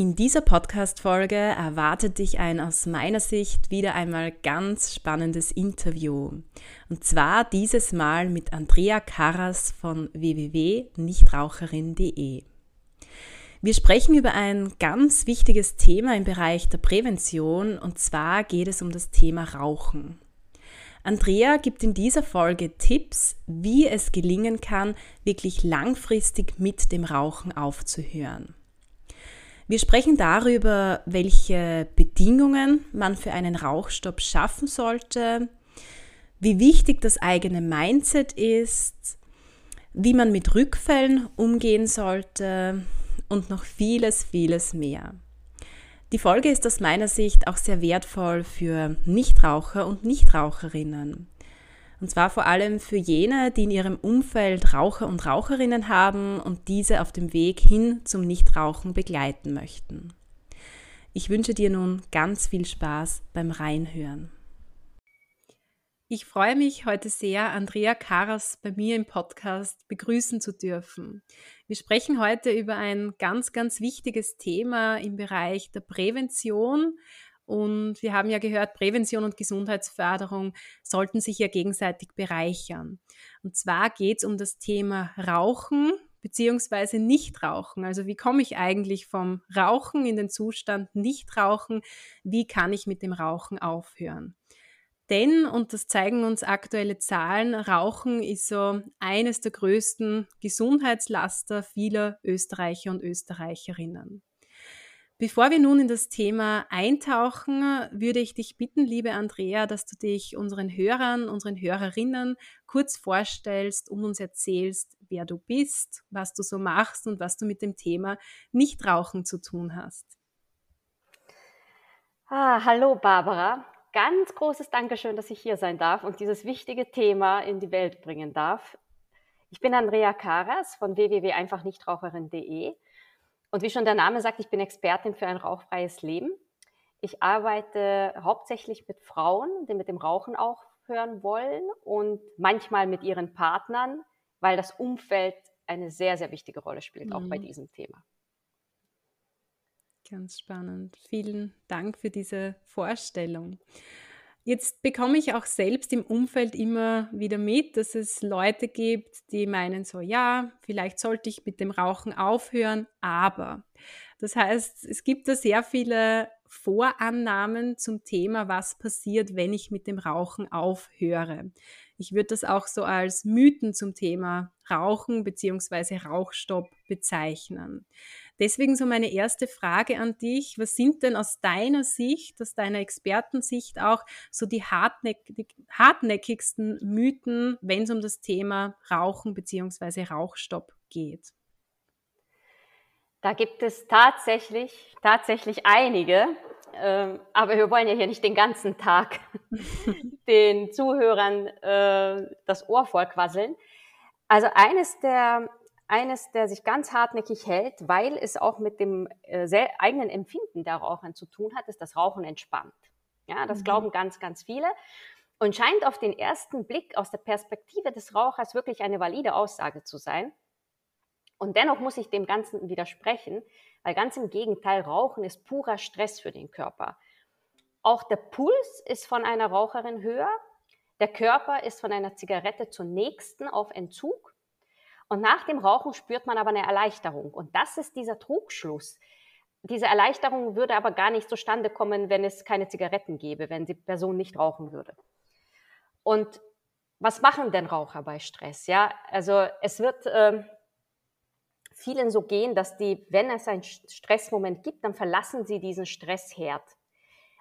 In dieser Podcast-Folge erwartet dich ein aus meiner Sicht wieder einmal ganz spannendes Interview. Und zwar dieses Mal mit Andrea Karras von www.nichtraucherin.de. Wir sprechen über ein ganz wichtiges Thema im Bereich der Prävention und zwar geht es um das Thema Rauchen. Andrea gibt in dieser Folge Tipps, wie es gelingen kann, wirklich langfristig mit dem Rauchen aufzuhören. Wir sprechen darüber, welche Bedingungen man für einen Rauchstopp schaffen sollte, wie wichtig das eigene Mindset ist, wie man mit Rückfällen umgehen sollte und noch vieles, vieles mehr. Die Folge ist aus meiner Sicht auch sehr wertvoll für Nichtraucher und Nichtraucherinnen. Und zwar vor allem für jene, die in ihrem Umfeld Raucher und Raucherinnen haben und diese auf dem Weg hin zum Nichtrauchen begleiten möchten. Ich wünsche dir nun ganz viel Spaß beim Reinhören. Ich freue mich heute sehr, Andrea Karas bei mir im Podcast begrüßen zu dürfen. Wir sprechen heute über ein ganz, ganz wichtiges Thema im Bereich der Prävention und wir haben ja gehört, Prävention und Gesundheitsförderung sollten sich ja gegenseitig bereichern. Und zwar geht es um das Thema Rauchen beziehungsweise Nichtrauchen. Also wie komme ich eigentlich vom Rauchen in den Zustand Nichtrauchen? Wie kann ich mit dem Rauchen aufhören? Denn, und das zeigen uns aktuelle Zahlen, Rauchen ist so eines der größten Gesundheitslaster vieler Österreicher und Österreicherinnen. Bevor wir nun in das Thema eintauchen, würde ich dich bitten, liebe Andrea, dass du dich unseren Hörern, unseren Hörerinnen kurz vorstellst und uns erzählst, wer du bist, was du so machst und was du mit dem Thema Nichtrauchen zu tun hast. Ah, hallo Barbara. Ganz großes Dankeschön, dass ich hier sein darf und dieses wichtige Thema in die Welt bringen darf. Ich bin Andrea Karas von www.einfachnichtraucherin.de und wie schon der Name sagt, ich bin Expertin für ein rauchfreies Leben. Ich arbeite hauptsächlich mit Frauen, die mit dem Rauchen aufhören wollen und manchmal mit ihren Partnern, weil das Umfeld eine sehr, sehr wichtige Rolle spielt, mhm. auch bei mhm. diesem Thema. Ganz spannend. Vielen Dank für diese Vorstellung. Jetzt bekomme ich auch selbst im Umfeld immer wieder mit, dass es Leute gibt, die meinen so, ja, vielleicht sollte ich mit dem Rauchen aufhören, aber. Das heißt, es gibt da sehr viele Vorannahmen zum Thema, was passiert, wenn ich mit dem Rauchen aufhöre. Ich würde das auch so als Mythen zum Thema Rauchen bzw. Rauchstopp bezeichnen. Deswegen so meine erste Frage an dich. Was sind denn aus deiner Sicht, aus deiner Expertensicht auch so die, hartnäck die hartnäckigsten Mythen, wenn es um das Thema Rauchen bzw. Rauchstopp geht? Da gibt es tatsächlich, tatsächlich einige. Ähm, aber wir wollen ja hier nicht den ganzen Tag den Zuhörern äh, das Ohr vollquasseln. Also eines der eines, der sich ganz hartnäckig hält, weil es auch mit dem äh, eigenen Empfinden der Rauchern zu tun hat, ist das Rauchen entspannt. Ja, das mhm. glauben ganz, ganz viele und scheint auf den ersten Blick aus der Perspektive des Rauchers wirklich eine valide Aussage zu sein. Und dennoch muss ich dem Ganzen widersprechen, weil ganz im Gegenteil, Rauchen ist purer Stress für den Körper. Auch der Puls ist von einer Raucherin höher, der Körper ist von einer Zigarette zur nächsten auf Entzug und nach dem Rauchen spürt man aber eine Erleichterung. Und das ist dieser Trugschluss. Diese Erleichterung würde aber gar nicht zustande kommen, wenn es keine Zigaretten gäbe, wenn die Person nicht rauchen würde. Und was machen denn Raucher bei Stress? Ja, also es wird äh, vielen so gehen, dass die, wenn es einen Stressmoment gibt, dann verlassen sie diesen Stressherd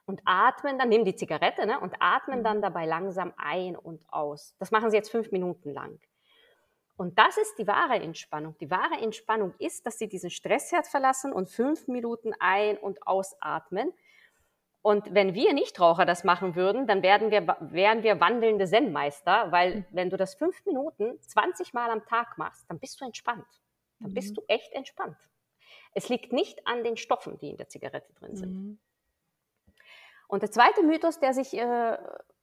und atmen dann, nehmen die Zigarette ne, und atmen dann mhm. dabei langsam ein und aus. Das machen sie jetzt fünf Minuten lang. Und das ist die wahre Entspannung. Die wahre Entspannung ist, dass sie diesen Stressherd verlassen und fünf Minuten ein- und ausatmen. Und wenn wir Nichtraucher das machen würden, dann werden wir, wären wir wandelnde Zen-Meister, weil mhm. wenn du das fünf Minuten 20 Mal am Tag machst, dann bist du entspannt. Dann bist mhm. du echt entspannt. Es liegt nicht an den Stoffen, die in der Zigarette drin sind. Mhm. Und der zweite Mythos, der sich äh,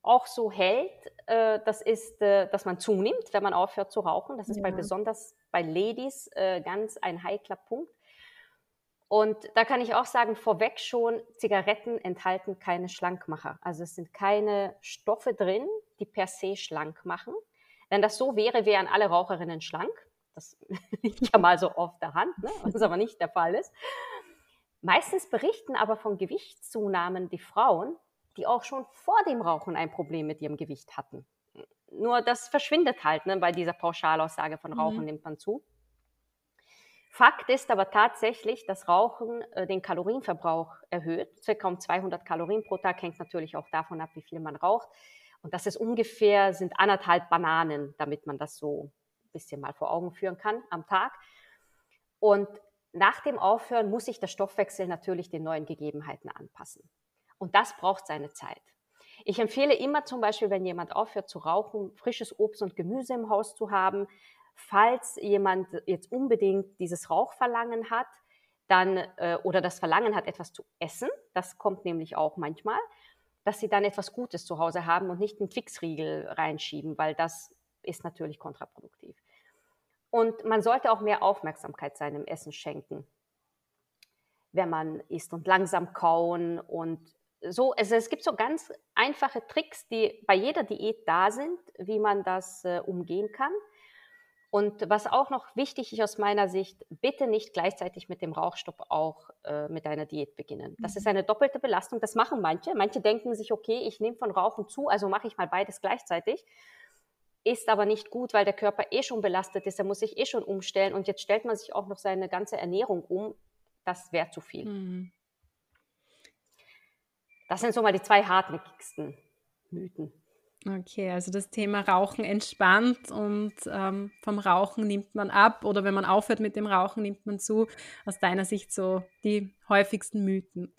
auch so hält, äh, das ist, äh, dass man zunimmt, wenn man aufhört zu rauchen. Das ist ja. bei besonders bei Ladies äh, ganz ein heikler Punkt. Und da kann ich auch sagen, vorweg schon, Zigaretten enthalten keine Schlankmacher. Also es sind keine Stoffe drin, die per se schlank machen. Wenn das so wäre, wären alle Raucherinnen schlank. Das liegt ja mal so auf der Hand, ne? was aber nicht der Fall ist. Meistens berichten aber von Gewichtszunahmen die Frauen, die auch schon vor dem Rauchen ein Problem mit ihrem Gewicht hatten. Nur das verschwindet halt ne, bei dieser Pauschalaussage von Rauchen mhm. nimmt man zu. Fakt ist aber tatsächlich, dass Rauchen äh, den Kalorienverbrauch erhöht. Circa um 200 Kalorien pro Tag hängt natürlich auch davon ab, wie viel man raucht. Und das ist ungefähr, sind anderthalb Bananen, damit man das so ein bisschen mal vor Augen führen kann am Tag. Und nach dem Aufhören muss sich der Stoffwechsel natürlich den neuen Gegebenheiten anpassen. Und das braucht seine Zeit. Ich empfehle immer zum Beispiel, wenn jemand aufhört zu rauchen, frisches Obst und Gemüse im Haus zu haben. Falls jemand jetzt unbedingt dieses Rauchverlangen hat, dann äh, oder das Verlangen hat, etwas zu essen, das kommt nämlich auch manchmal, dass sie dann etwas Gutes zu Hause haben und nicht einen Fixriegel reinschieben, weil das ist natürlich kontraproduktiv. Und man sollte auch mehr Aufmerksamkeit seinem Essen schenken, wenn man isst und langsam kauen und so. Also es gibt so ganz einfache Tricks, die bei jeder Diät da sind, wie man das äh, umgehen kann. Und was auch noch wichtig ist aus meiner Sicht, bitte nicht gleichzeitig mit dem Rauchstopp auch äh, mit einer Diät beginnen. Das ist mhm. eine doppelte Belastung. Das machen manche. Manche denken sich, okay, ich nehme von Rauchen zu, also mache ich mal beides gleichzeitig ist aber nicht gut, weil der Körper eh schon belastet ist, er muss sich eh schon umstellen und jetzt stellt man sich auch noch seine ganze Ernährung um. Das wäre zu viel. Mhm. Das sind so mal die zwei hartnäckigsten Mythen. Okay, also das Thema Rauchen entspannt und ähm, vom Rauchen nimmt man ab oder wenn man aufhört mit dem Rauchen, nimmt man zu. Aus deiner Sicht so die häufigsten Mythen.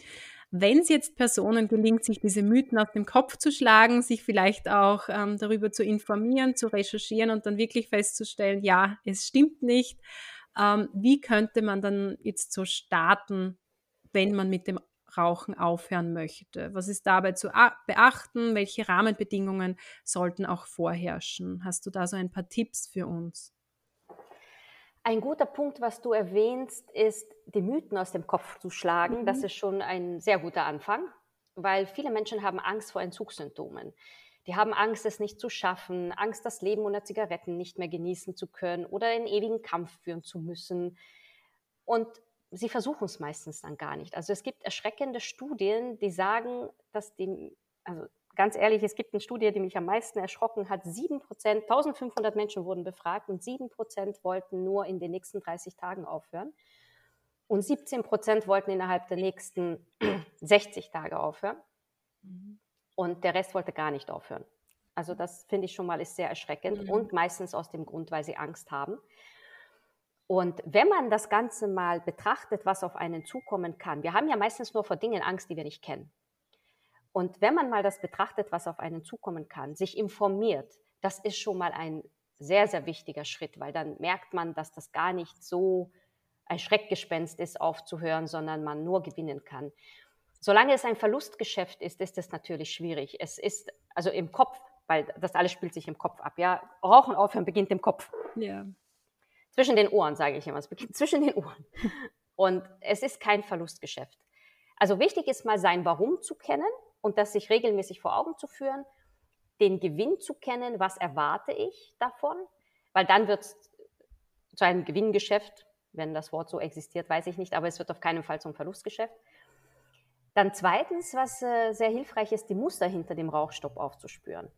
Wenn es jetzt Personen gelingt, sich diese Mythen aus dem Kopf zu schlagen, sich vielleicht auch ähm, darüber zu informieren, zu recherchieren und dann wirklich festzustellen, ja, es stimmt nicht, ähm, wie könnte man dann jetzt so starten, wenn man mit dem Rauchen aufhören möchte? Was ist dabei zu beachten? Welche Rahmenbedingungen sollten auch vorherrschen? Hast du da so ein paar Tipps für uns? Ein guter Punkt, was du erwähnst, ist, die Mythen aus dem Kopf zu schlagen. Mhm. Das ist schon ein sehr guter Anfang, weil viele Menschen haben Angst vor Entzugssymptomen. Die haben Angst, es nicht zu schaffen, Angst, das Leben ohne Zigaretten nicht mehr genießen zu können oder einen ewigen Kampf führen zu müssen. Und sie versuchen es meistens dann gar nicht. Also es gibt erschreckende Studien, die sagen, dass die, also ganz ehrlich, es gibt eine Studie, die mich am meisten erschrocken hat. Sieben Prozent, 1500 Menschen wurden befragt und sieben Prozent wollten nur in den nächsten 30 Tagen aufhören. Und 17 Prozent wollten innerhalb der nächsten 60 Tage aufhören. Mhm. Und der Rest wollte gar nicht aufhören. Also das finde ich schon mal ist sehr erschreckend mhm. und meistens aus dem Grund, weil sie Angst haben. Und wenn man das Ganze mal betrachtet, was auf einen zukommen kann, wir haben ja meistens nur vor Dingen Angst, die wir nicht kennen. Und wenn man mal das betrachtet, was auf einen zukommen kann, sich informiert, das ist schon mal ein sehr, sehr wichtiger Schritt, weil dann merkt man, dass das gar nicht so ein Schreckgespenst ist, aufzuhören, sondern man nur gewinnen kann. Solange es ein Verlustgeschäft ist, ist es natürlich schwierig. Es ist also im Kopf, weil das alles spielt sich im Kopf ab. Ja, Rauchen aufhören beginnt im Kopf. Ja. Zwischen den Ohren, sage ich immer. Es beginnt zwischen den Ohren. Und es ist kein Verlustgeschäft. Also wichtig ist mal sein Warum zu kennen und das sich regelmäßig vor Augen zu führen, den Gewinn zu kennen, was erwarte ich davon, weil dann wird es zu einem Gewinngeschäft, wenn das Wort so existiert, weiß ich nicht, aber es wird auf keinen Fall zum Verlustgeschäft. Dann zweitens, was äh, sehr hilfreich ist, die Muster hinter dem Rauchstopp aufzuspüren.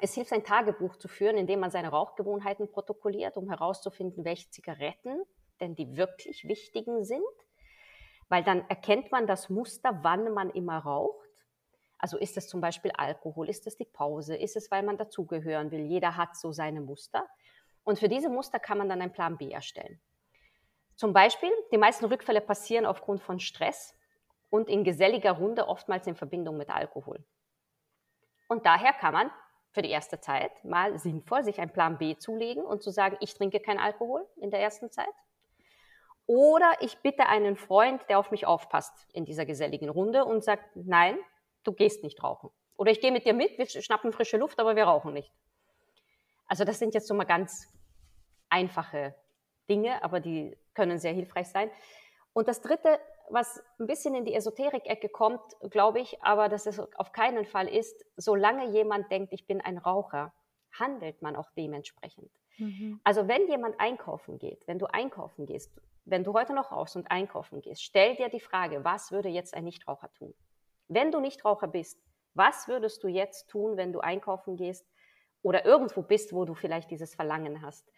Es hilft, ein Tagebuch zu führen, indem man seine Rauchgewohnheiten protokolliert, um herauszufinden, welche Zigaretten denn die wirklich wichtigen sind, weil dann erkennt man das Muster, wann man immer raucht. Also ist es zum Beispiel Alkohol, ist es die Pause, ist es, weil man dazugehören will. Jeder hat so seine Muster. Und für diese Muster kann man dann einen Plan B erstellen. Zum Beispiel, die meisten Rückfälle passieren aufgrund von Stress und in geselliger Runde oftmals in Verbindung mit Alkohol. Und daher kann man für die erste Zeit mal sinnvoll sich einen Plan B zulegen und zu sagen, ich trinke kein Alkohol in der ersten Zeit. Oder ich bitte einen Freund, der auf mich aufpasst in dieser geselligen Runde und sagt, nein, du gehst nicht rauchen. Oder ich gehe mit dir mit, wir schnappen frische Luft, aber wir rauchen nicht. Also das sind jetzt so mal ganz einfache Dinge, aber die können sehr hilfreich sein. Und das Dritte, was ein bisschen in die Esoterik-Ecke kommt, glaube ich, aber dass es auf keinen Fall ist, solange jemand denkt, ich bin ein Raucher, handelt man auch dementsprechend. Mhm. Also wenn jemand einkaufen geht, wenn du einkaufen gehst, wenn du heute noch raus und einkaufen gehst, stell dir die Frage, was würde jetzt ein Nichtraucher tun? Wenn du Nichtraucher bist, was würdest du jetzt tun, wenn du einkaufen gehst oder irgendwo bist, wo du vielleicht dieses Verlangen hast?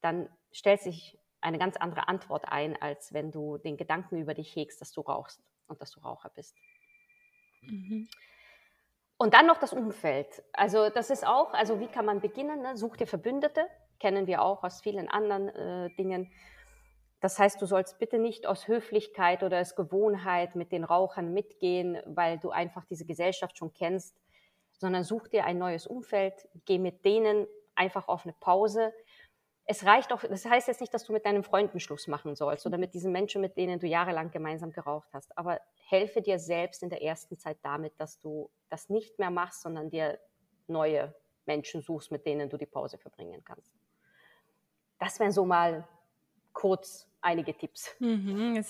Dann stellt sich eine ganz andere Antwort ein, als wenn du den Gedanken über dich hegst, dass du rauchst und dass du Raucher bist. Mhm. Und dann noch das Umfeld. Also das ist auch, also wie kann man beginnen? Ne? Such dir Verbündete, kennen wir auch aus vielen anderen äh, Dingen. Das heißt, du sollst bitte nicht aus Höflichkeit oder aus Gewohnheit mit den Rauchern mitgehen, weil du einfach diese Gesellschaft schon kennst, sondern such dir ein neues Umfeld, geh mit denen einfach auf eine Pause es reicht auch, das heißt jetzt nicht, dass du mit deinen Freunden Schluss machen sollst oder mit diesen Menschen, mit denen du jahrelang gemeinsam geraucht hast. Aber helfe dir selbst in der ersten Zeit damit, dass du das nicht mehr machst, sondern dir neue Menschen suchst, mit denen du die Pause verbringen kannst. Das wären so mal kurz einige Tipps. Mhm,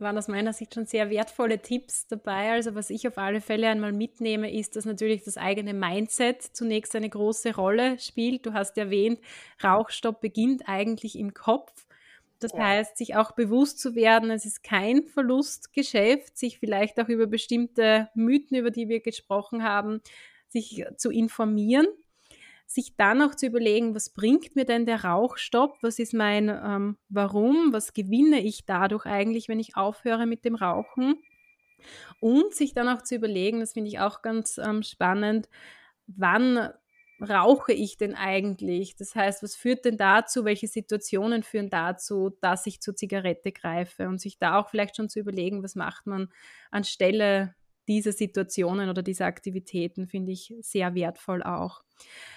waren aus meiner Sicht schon sehr wertvolle Tipps dabei. Also was ich auf alle Fälle einmal mitnehme, ist, dass natürlich das eigene Mindset zunächst eine große Rolle spielt. Du hast erwähnt, Rauchstopp beginnt eigentlich im Kopf. Das ja. heißt, sich auch bewusst zu werden, es ist kein Verlustgeschäft, sich vielleicht auch über bestimmte Mythen, über die wir gesprochen haben, sich zu informieren sich dann auch zu überlegen, was bringt mir denn der Rauchstopp, was ist mein ähm, Warum, was gewinne ich dadurch eigentlich, wenn ich aufhöre mit dem Rauchen? Und sich dann auch zu überlegen, das finde ich auch ganz ähm, spannend, wann rauche ich denn eigentlich? Das heißt, was führt denn dazu, welche Situationen führen dazu, dass ich zur Zigarette greife? Und sich da auch vielleicht schon zu überlegen, was macht man anstelle dieser Situationen oder dieser Aktivitäten, finde ich sehr wertvoll auch.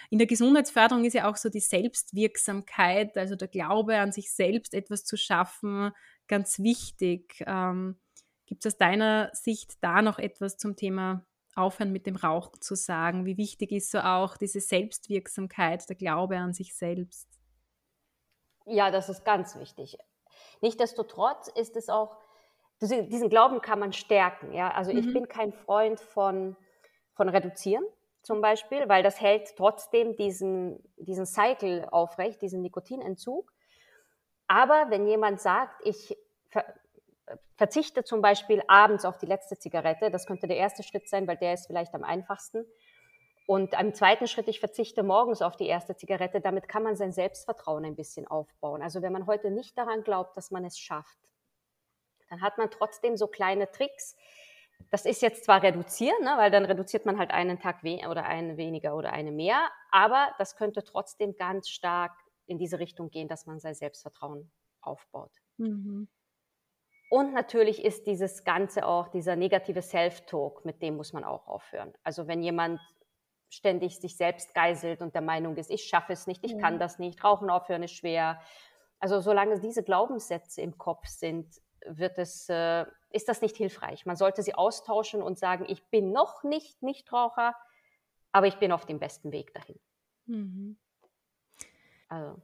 In der Gesundheitsförderung ist ja auch so die Selbstwirksamkeit, also der Glaube an sich selbst, etwas zu schaffen, ganz wichtig. Ähm, Gibt es aus deiner Sicht da noch etwas zum Thema Aufhören mit dem Rauchen zu sagen? Wie wichtig ist so auch diese Selbstwirksamkeit, der Glaube an sich selbst? Ja, das ist ganz wichtig. Nichtsdestotrotz ist es auch diesen Glauben kann man stärken. Ja? Also mhm. ich bin kein Freund von, von Reduzieren zum Beispiel, weil das hält trotzdem diesen, diesen Cycle aufrecht, diesen Nikotinentzug. Aber wenn jemand sagt, ich ver verzichte zum Beispiel abends auf die letzte Zigarette, das könnte der erste Schritt sein, weil der ist vielleicht am einfachsten. Und am zweiten Schritt, ich verzichte morgens auf die erste Zigarette, damit kann man sein Selbstvertrauen ein bisschen aufbauen. Also wenn man heute nicht daran glaubt, dass man es schafft, dann hat man trotzdem so kleine Tricks. Das ist jetzt zwar reduzieren, ne, weil dann reduziert man halt einen Tag oder einen weniger oder eine mehr, aber das könnte trotzdem ganz stark in diese Richtung gehen, dass man sein Selbstvertrauen aufbaut. Mhm. Und natürlich ist dieses Ganze auch, dieser negative Self-Talk, mit dem muss man auch aufhören. Also wenn jemand ständig sich selbst geißelt und der Meinung ist, ich schaffe es nicht, ich kann das nicht, Rauchen aufhören ist schwer. Also solange diese Glaubenssätze im Kopf sind, wird es, äh, ist das nicht hilfreich. Man sollte sie austauschen und sagen, ich bin noch nicht Nichtraucher, aber ich bin auf dem besten Weg dahin. Mhm. Also.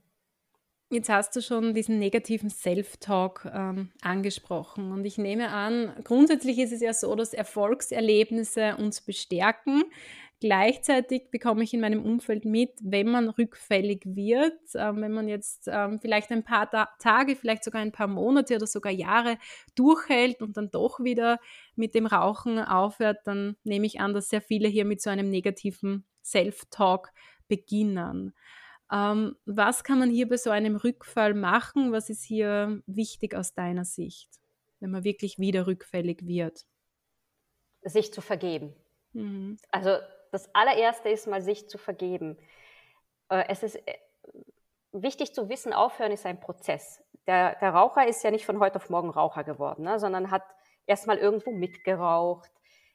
Jetzt hast du schon diesen negativen Self-Talk ähm, angesprochen und ich nehme an, grundsätzlich ist es ja so, dass Erfolgserlebnisse uns bestärken. Gleichzeitig bekomme ich in meinem Umfeld mit, wenn man rückfällig wird, äh, wenn man jetzt äh, vielleicht ein paar Ta Tage, vielleicht sogar ein paar Monate oder sogar Jahre durchhält und dann doch wieder mit dem Rauchen aufhört, dann nehme ich an, dass sehr viele hier mit so einem negativen Self-Talk beginnen. Ähm, was kann man hier bei so einem Rückfall machen? Was ist hier wichtig aus deiner Sicht, wenn man wirklich wieder rückfällig wird? Sich zu vergeben. Mhm. Also das allererste ist mal, sich zu vergeben. Äh, es ist äh, wichtig zu wissen, aufhören ist ein Prozess. Der, der Raucher ist ja nicht von heute auf morgen Raucher geworden, ne, sondern hat erstmal irgendwo mitgeraucht,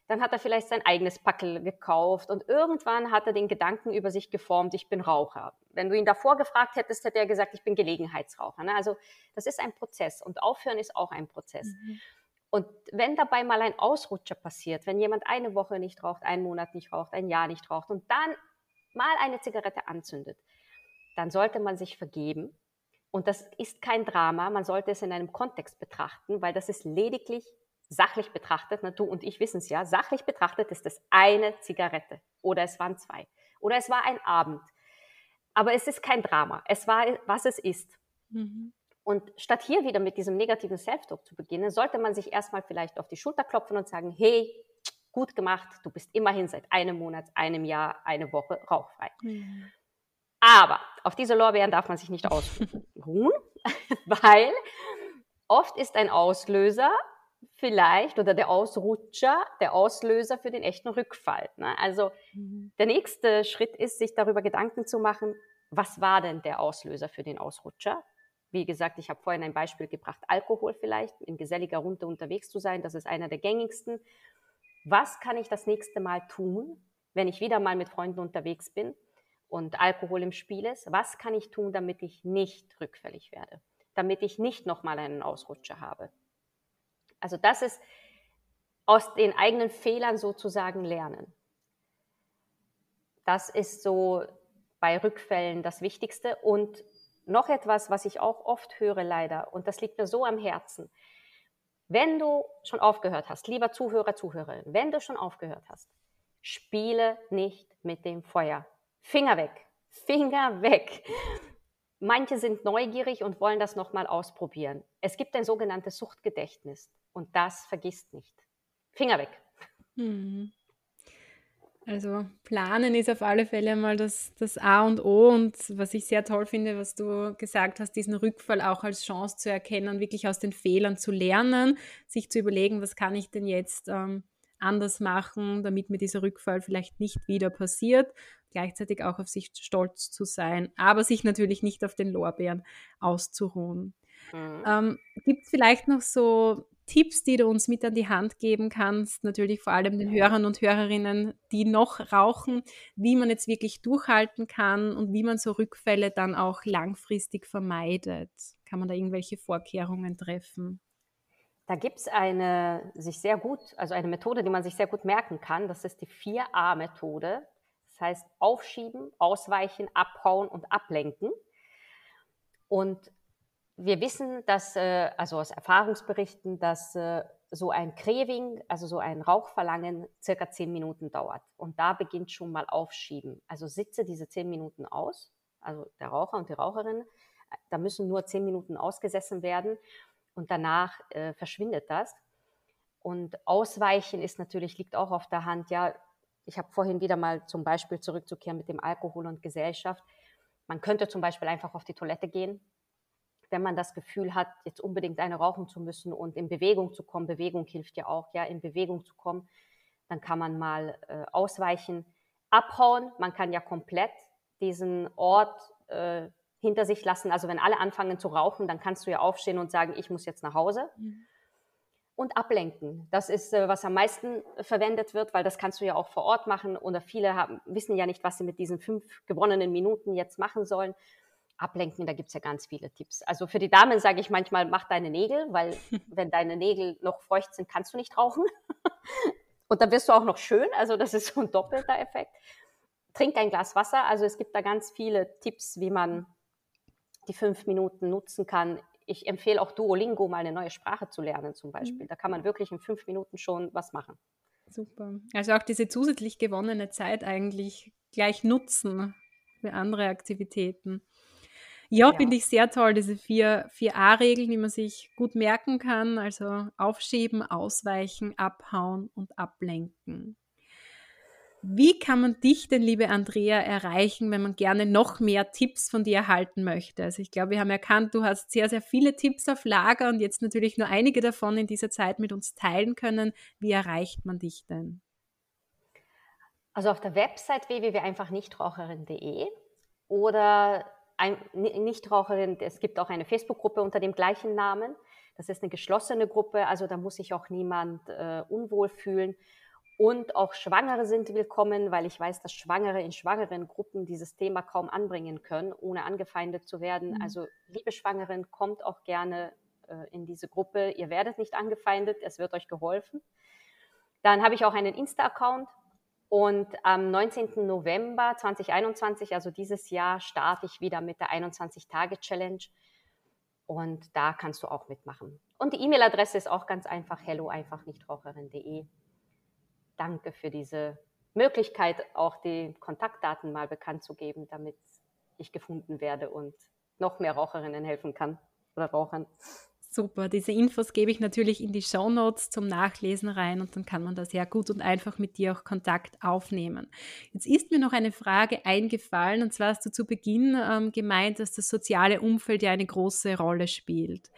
dann hat er vielleicht sein eigenes Packel gekauft und irgendwann hat er den Gedanken über sich geformt, ich bin Raucher. Wenn du ihn davor gefragt hättest, hätte er gesagt, ich bin Gelegenheitsraucher. Ne? Also das ist ein Prozess und aufhören ist auch ein Prozess. Mhm. Und wenn dabei mal ein Ausrutscher passiert, wenn jemand eine Woche nicht raucht, einen Monat nicht raucht, ein Jahr nicht raucht und dann mal eine Zigarette anzündet, dann sollte man sich vergeben. Und das ist kein Drama, man sollte es in einem Kontext betrachten, weil das ist lediglich sachlich betrachtet, na, du und ich wissen es ja, sachlich betrachtet ist es eine Zigarette oder es waren zwei oder es war ein Abend. Aber es ist kein Drama. Es war, was es ist. Mhm. Und statt hier wieder mit diesem negativen Self-Talk zu beginnen, sollte man sich erstmal vielleicht auf die Schulter klopfen und sagen, hey, gut gemacht, du bist immerhin seit einem Monat, einem Jahr, eine Woche rauchfrei. Mhm. Aber auf diese Lorbeeren darf man sich nicht ausruhen, weil oft ist ein Auslöser vielleicht oder der Ausrutscher, der Auslöser für den echten Rückfall. Ne? Also mhm. der nächste Schritt ist, sich darüber Gedanken zu machen, was war denn der Auslöser für den Ausrutscher? Wie gesagt, ich habe vorhin ein Beispiel gebracht, Alkohol vielleicht, in geselliger Runde unterwegs zu sein, das ist einer der gängigsten. Was kann ich das nächste Mal tun, wenn ich wieder mal mit Freunden unterwegs bin und Alkohol im Spiel ist? Was kann ich tun, damit ich nicht rückfällig werde? Damit ich nicht nochmal einen Ausrutscher habe? Also das ist aus den eigenen Fehlern sozusagen lernen. Das ist so bei Rückfällen das Wichtigste. Und noch etwas, was ich auch oft höre leider, und das liegt mir so am Herzen. Wenn du schon aufgehört hast, lieber Zuhörer, Zuhörerin, wenn du schon aufgehört hast, spiele nicht mit dem Feuer. Finger weg. Finger weg. Manche sind neugierig und wollen das nochmal ausprobieren. Es gibt ein sogenanntes Suchtgedächtnis. Und das vergisst nicht. Finger weg. Mhm. Also planen ist auf alle Fälle mal das, das A und O und was ich sehr toll finde, was du gesagt hast, diesen Rückfall auch als Chance zu erkennen, wirklich aus den Fehlern zu lernen, sich zu überlegen, was kann ich denn jetzt ähm, anders machen, damit mir dieser Rückfall vielleicht nicht wieder passiert, gleichzeitig auch auf sich stolz zu sein, aber sich natürlich nicht auf den Lorbeeren auszuruhen. Mhm. Ähm, Gibt es vielleicht noch so Tipps, die du uns mit an die Hand geben kannst, natürlich vor allem den Hörern und Hörerinnen, die noch rauchen, wie man jetzt wirklich durchhalten kann und wie man so Rückfälle dann auch langfristig vermeidet? Kann man da irgendwelche Vorkehrungen treffen? Da gibt es eine sich sehr gut, also eine Methode, die man sich sehr gut merken kann. Das ist die 4a-Methode. Das heißt aufschieben, ausweichen, abhauen und ablenken. Und wir wissen, dass, äh, also aus Erfahrungsberichten, dass äh, so ein Craving, also so ein Rauchverlangen, circa zehn Minuten dauert. Und da beginnt schon mal Aufschieben. Also sitze diese zehn Minuten aus, also der Raucher und die Raucherin, da müssen nur zehn Minuten ausgesessen werden und danach äh, verschwindet das. Und Ausweichen ist natürlich, liegt auch auf der Hand. Ja, ich habe vorhin wieder mal zum Beispiel zurückzukehren mit dem Alkohol und Gesellschaft. Man könnte zum Beispiel einfach auf die Toilette gehen, wenn man das Gefühl hat, jetzt unbedingt eine rauchen zu müssen und in Bewegung zu kommen, Bewegung hilft ja auch, ja, in Bewegung zu kommen, dann kann man mal äh, ausweichen, abhauen. Man kann ja komplett diesen Ort äh, hinter sich lassen. Also wenn alle anfangen zu rauchen, dann kannst du ja aufstehen und sagen, ich muss jetzt nach Hause. Mhm. Und ablenken. Das ist, äh, was am meisten verwendet wird, weil das kannst du ja auch vor Ort machen. Oder viele haben, wissen ja nicht, was sie mit diesen fünf gewonnenen Minuten jetzt machen sollen ablenken, da gibt es ja ganz viele Tipps. Also für die Damen sage ich manchmal, mach deine Nägel, weil wenn deine Nägel noch feucht sind, kannst du nicht rauchen. Und dann wirst du auch noch schön, also das ist so ein doppelter Effekt. Trink ein Glas Wasser, also es gibt da ganz viele Tipps, wie man die fünf Minuten nutzen kann. Ich empfehle auch Duolingo, mal eine neue Sprache zu lernen zum Beispiel. Mhm. Da kann man wirklich in fünf Minuten schon was machen. Super. Also auch diese zusätzlich gewonnene Zeit eigentlich gleich nutzen für andere Aktivitäten. Ja, ja. finde ich sehr toll, diese vier, vier A-Regeln, die man sich gut merken kann. Also aufschieben, ausweichen, abhauen und ablenken. Wie kann man dich denn, liebe Andrea, erreichen, wenn man gerne noch mehr Tipps von dir erhalten möchte? Also ich glaube, wir haben erkannt, du hast sehr, sehr viele Tipps auf Lager und jetzt natürlich nur einige davon in dieser Zeit mit uns teilen können. Wie erreicht man dich denn? Also auf der Website www.einfachnichtraucherin.de oder Nichtraucherin, es gibt auch eine Facebook-Gruppe unter dem gleichen Namen. Das ist eine geschlossene Gruppe, also da muss sich auch niemand äh, unwohl fühlen. Und auch Schwangere sind willkommen, weil ich weiß, dass Schwangere in schwangeren Gruppen dieses Thema kaum anbringen können, ohne angefeindet zu werden. Mhm. Also liebe Schwangeren, kommt auch gerne äh, in diese Gruppe. Ihr werdet nicht angefeindet, es wird euch geholfen. Dann habe ich auch einen Insta-Account und am 19. November 2021, also dieses Jahr, starte ich wieder mit der 21-Tage-Challenge. Und da kannst du auch mitmachen. Und die E-Mail-Adresse ist auch ganz einfach, hello einfach nichtraucherin.de danke für diese Möglichkeit, auch die Kontaktdaten mal bekannt zu geben, damit ich gefunden werde und noch mehr Raucherinnen helfen kann oder Rauchern. Super, diese Infos gebe ich natürlich in die Show Notes zum Nachlesen rein und dann kann man da sehr gut und einfach mit dir auch Kontakt aufnehmen. Jetzt ist mir noch eine Frage eingefallen und zwar hast du zu Beginn ähm, gemeint, dass das soziale Umfeld ja eine große Rolle spielt.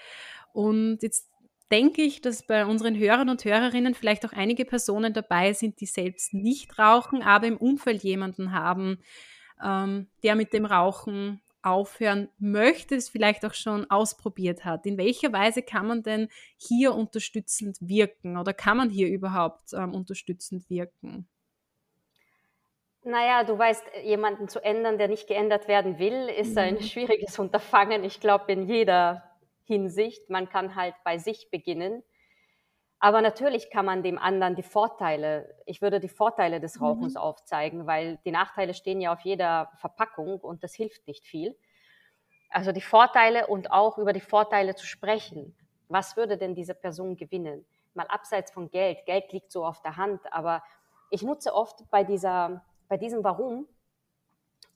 Und jetzt denke ich, dass bei unseren Hörern und Hörerinnen vielleicht auch einige Personen dabei sind, die selbst nicht rauchen, aber im Umfeld jemanden haben, ähm, der mit dem Rauchen aufhören möchte, es vielleicht auch schon ausprobiert hat. In welcher Weise kann man denn hier unterstützend wirken oder kann man hier überhaupt ähm, unterstützend wirken? Naja, du weißt, jemanden zu ändern, der nicht geändert werden will, ist ein mhm. schwieriges Unterfangen. Ich glaube, in jeder Hinsicht. Man kann halt bei sich beginnen. Aber natürlich kann man dem anderen die Vorteile, ich würde die Vorteile des mhm. Rauchens mhm. aufzeigen, weil die Nachteile stehen ja auf jeder Verpackung und das hilft nicht viel. Also die Vorteile und auch über die Vorteile zu sprechen. Was würde denn diese Person gewinnen? Mal abseits von Geld. Geld liegt so auf der Hand, aber ich nutze oft bei dieser, bei diesem Warum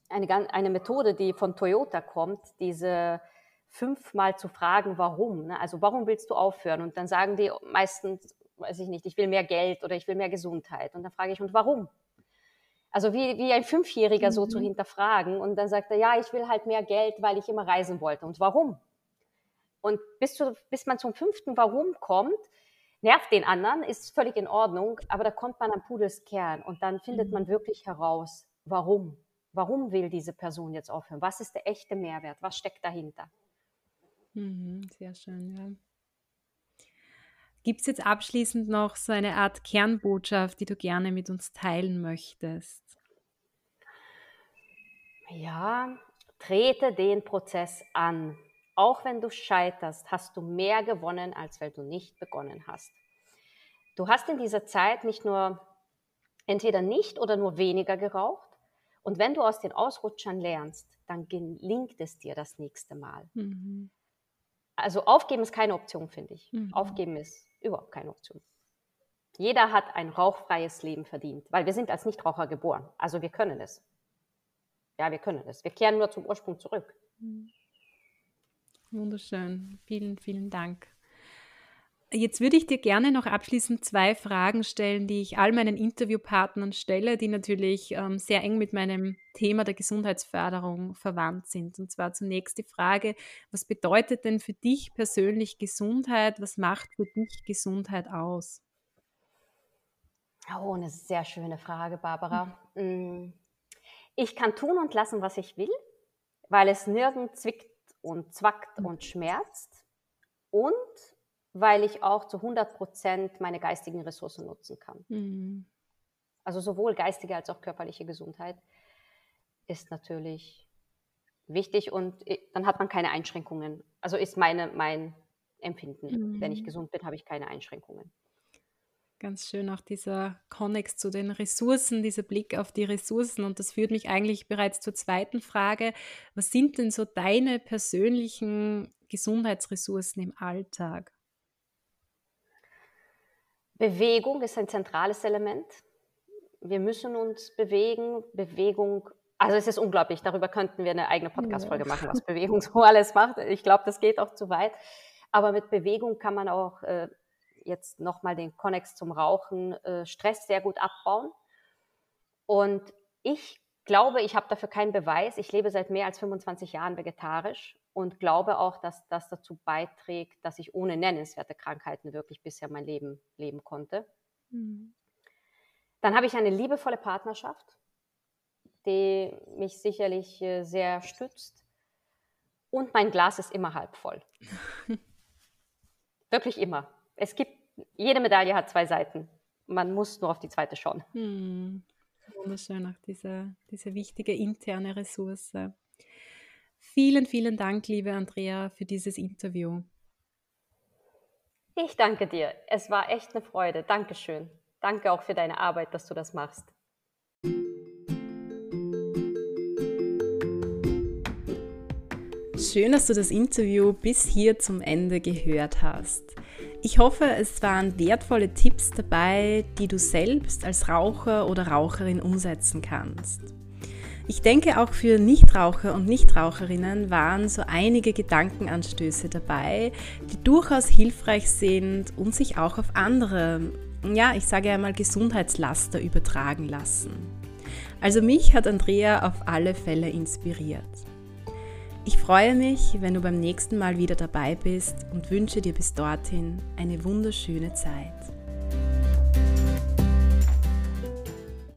eine, eine Methode, die von Toyota kommt, diese fünfmal zu fragen, warum. Ne? Also warum willst du aufhören? Und dann sagen die meistens, weiß ich nicht, ich will mehr Geld oder ich will mehr Gesundheit. Und dann frage ich, und warum? Also wie, wie ein Fünfjähriger mhm. so zu mhm. hinterfragen. Und dann sagt er, ja, ich will halt mehr Geld, weil ich immer reisen wollte. Und warum? Und bis, zu, bis man zum fünften Warum kommt, nervt den anderen, ist völlig in Ordnung, aber da kommt man am Pudels Kern und dann findet mhm. man wirklich heraus, warum. Warum will diese Person jetzt aufhören? Was ist der echte Mehrwert? Was steckt dahinter? Mhm, sehr schön, ja. Gibt es jetzt abschließend noch so eine Art Kernbotschaft, die du gerne mit uns teilen möchtest? Ja, trete den Prozess an. Auch wenn du scheiterst, hast du mehr gewonnen, als wenn du nicht begonnen hast. Du hast in dieser Zeit nicht nur entweder nicht oder nur weniger geraucht. Und wenn du aus den Ausrutschern lernst, dann gelingt es dir das nächste Mal. Mhm. Also aufgeben ist keine Option, finde ich. Mhm. Aufgeben ist überhaupt keine Option. Jeder hat ein rauchfreies Leben verdient, weil wir sind als Nichtraucher geboren. Also wir können es. Ja, wir können es. Wir kehren nur zum Ursprung zurück. Mhm. Wunderschön. Vielen, vielen Dank. Jetzt würde ich dir gerne noch abschließend zwei Fragen stellen, die ich all meinen Interviewpartnern stelle, die natürlich ähm, sehr eng mit meinem Thema der Gesundheitsförderung verwandt sind. Und zwar zunächst die Frage, was bedeutet denn für dich persönlich Gesundheit? Was macht für dich Gesundheit aus? Oh, eine sehr schöne Frage, Barbara. Mhm. Ich kann tun und lassen, was ich will, weil es nirgends zwickt und zwackt und schmerzt. Und weil ich auch zu 100 Prozent meine geistigen Ressourcen nutzen kann. Mhm. Also sowohl geistige als auch körperliche Gesundheit ist natürlich wichtig und dann hat man keine Einschränkungen. Also ist meine, mein Empfinden. Mhm. Wenn ich mhm. gesund bin, habe ich keine Einschränkungen. Ganz schön auch dieser Konnex zu den Ressourcen, dieser Blick auf die Ressourcen. Und das führt mich eigentlich bereits zur zweiten Frage. Was sind denn so deine persönlichen Gesundheitsressourcen im Alltag? Bewegung ist ein zentrales Element. Wir müssen uns bewegen. Bewegung, also es ist unglaublich. Darüber könnten wir eine eigene Podcast-Folge machen, was Bewegung so alles macht. Ich glaube, das geht auch zu weit. Aber mit Bewegung kann man auch äh, jetzt nochmal den Konnex zum Rauchen, äh, Stress sehr gut abbauen. Und ich glaube, ich habe dafür keinen Beweis. Ich lebe seit mehr als 25 Jahren vegetarisch und glaube auch, dass das dazu beiträgt, dass ich ohne nennenswerte Krankheiten wirklich bisher mein Leben leben konnte. Mhm. Dann habe ich eine liebevolle Partnerschaft, die mich sicherlich äh, sehr stützt. Und mein Glas ist immer halb voll. Wirklich immer. Es gibt, jede Medaille hat zwei Seiten. Man muss nur auf die zweite schauen. Hm. Wunderschön, auch diese, diese wichtige interne Ressource. Vielen, vielen Dank, liebe Andrea, für dieses Interview. Ich danke dir. Es war echt eine Freude. Dankeschön. Danke auch für deine Arbeit, dass du das machst. Schön, dass du das Interview bis hier zum Ende gehört hast. Ich hoffe, es waren wertvolle Tipps dabei, die du selbst als Raucher oder Raucherin umsetzen kannst. Ich denke, auch für Nichtraucher und Nichtraucherinnen waren so einige Gedankenanstöße dabei, die durchaus hilfreich sind und sich auch auf andere, ja, ich sage einmal Gesundheitslaster übertragen lassen. Also mich hat Andrea auf alle Fälle inspiriert. Ich freue mich, wenn du beim nächsten Mal wieder dabei bist und wünsche dir bis dorthin eine wunderschöne Zeit.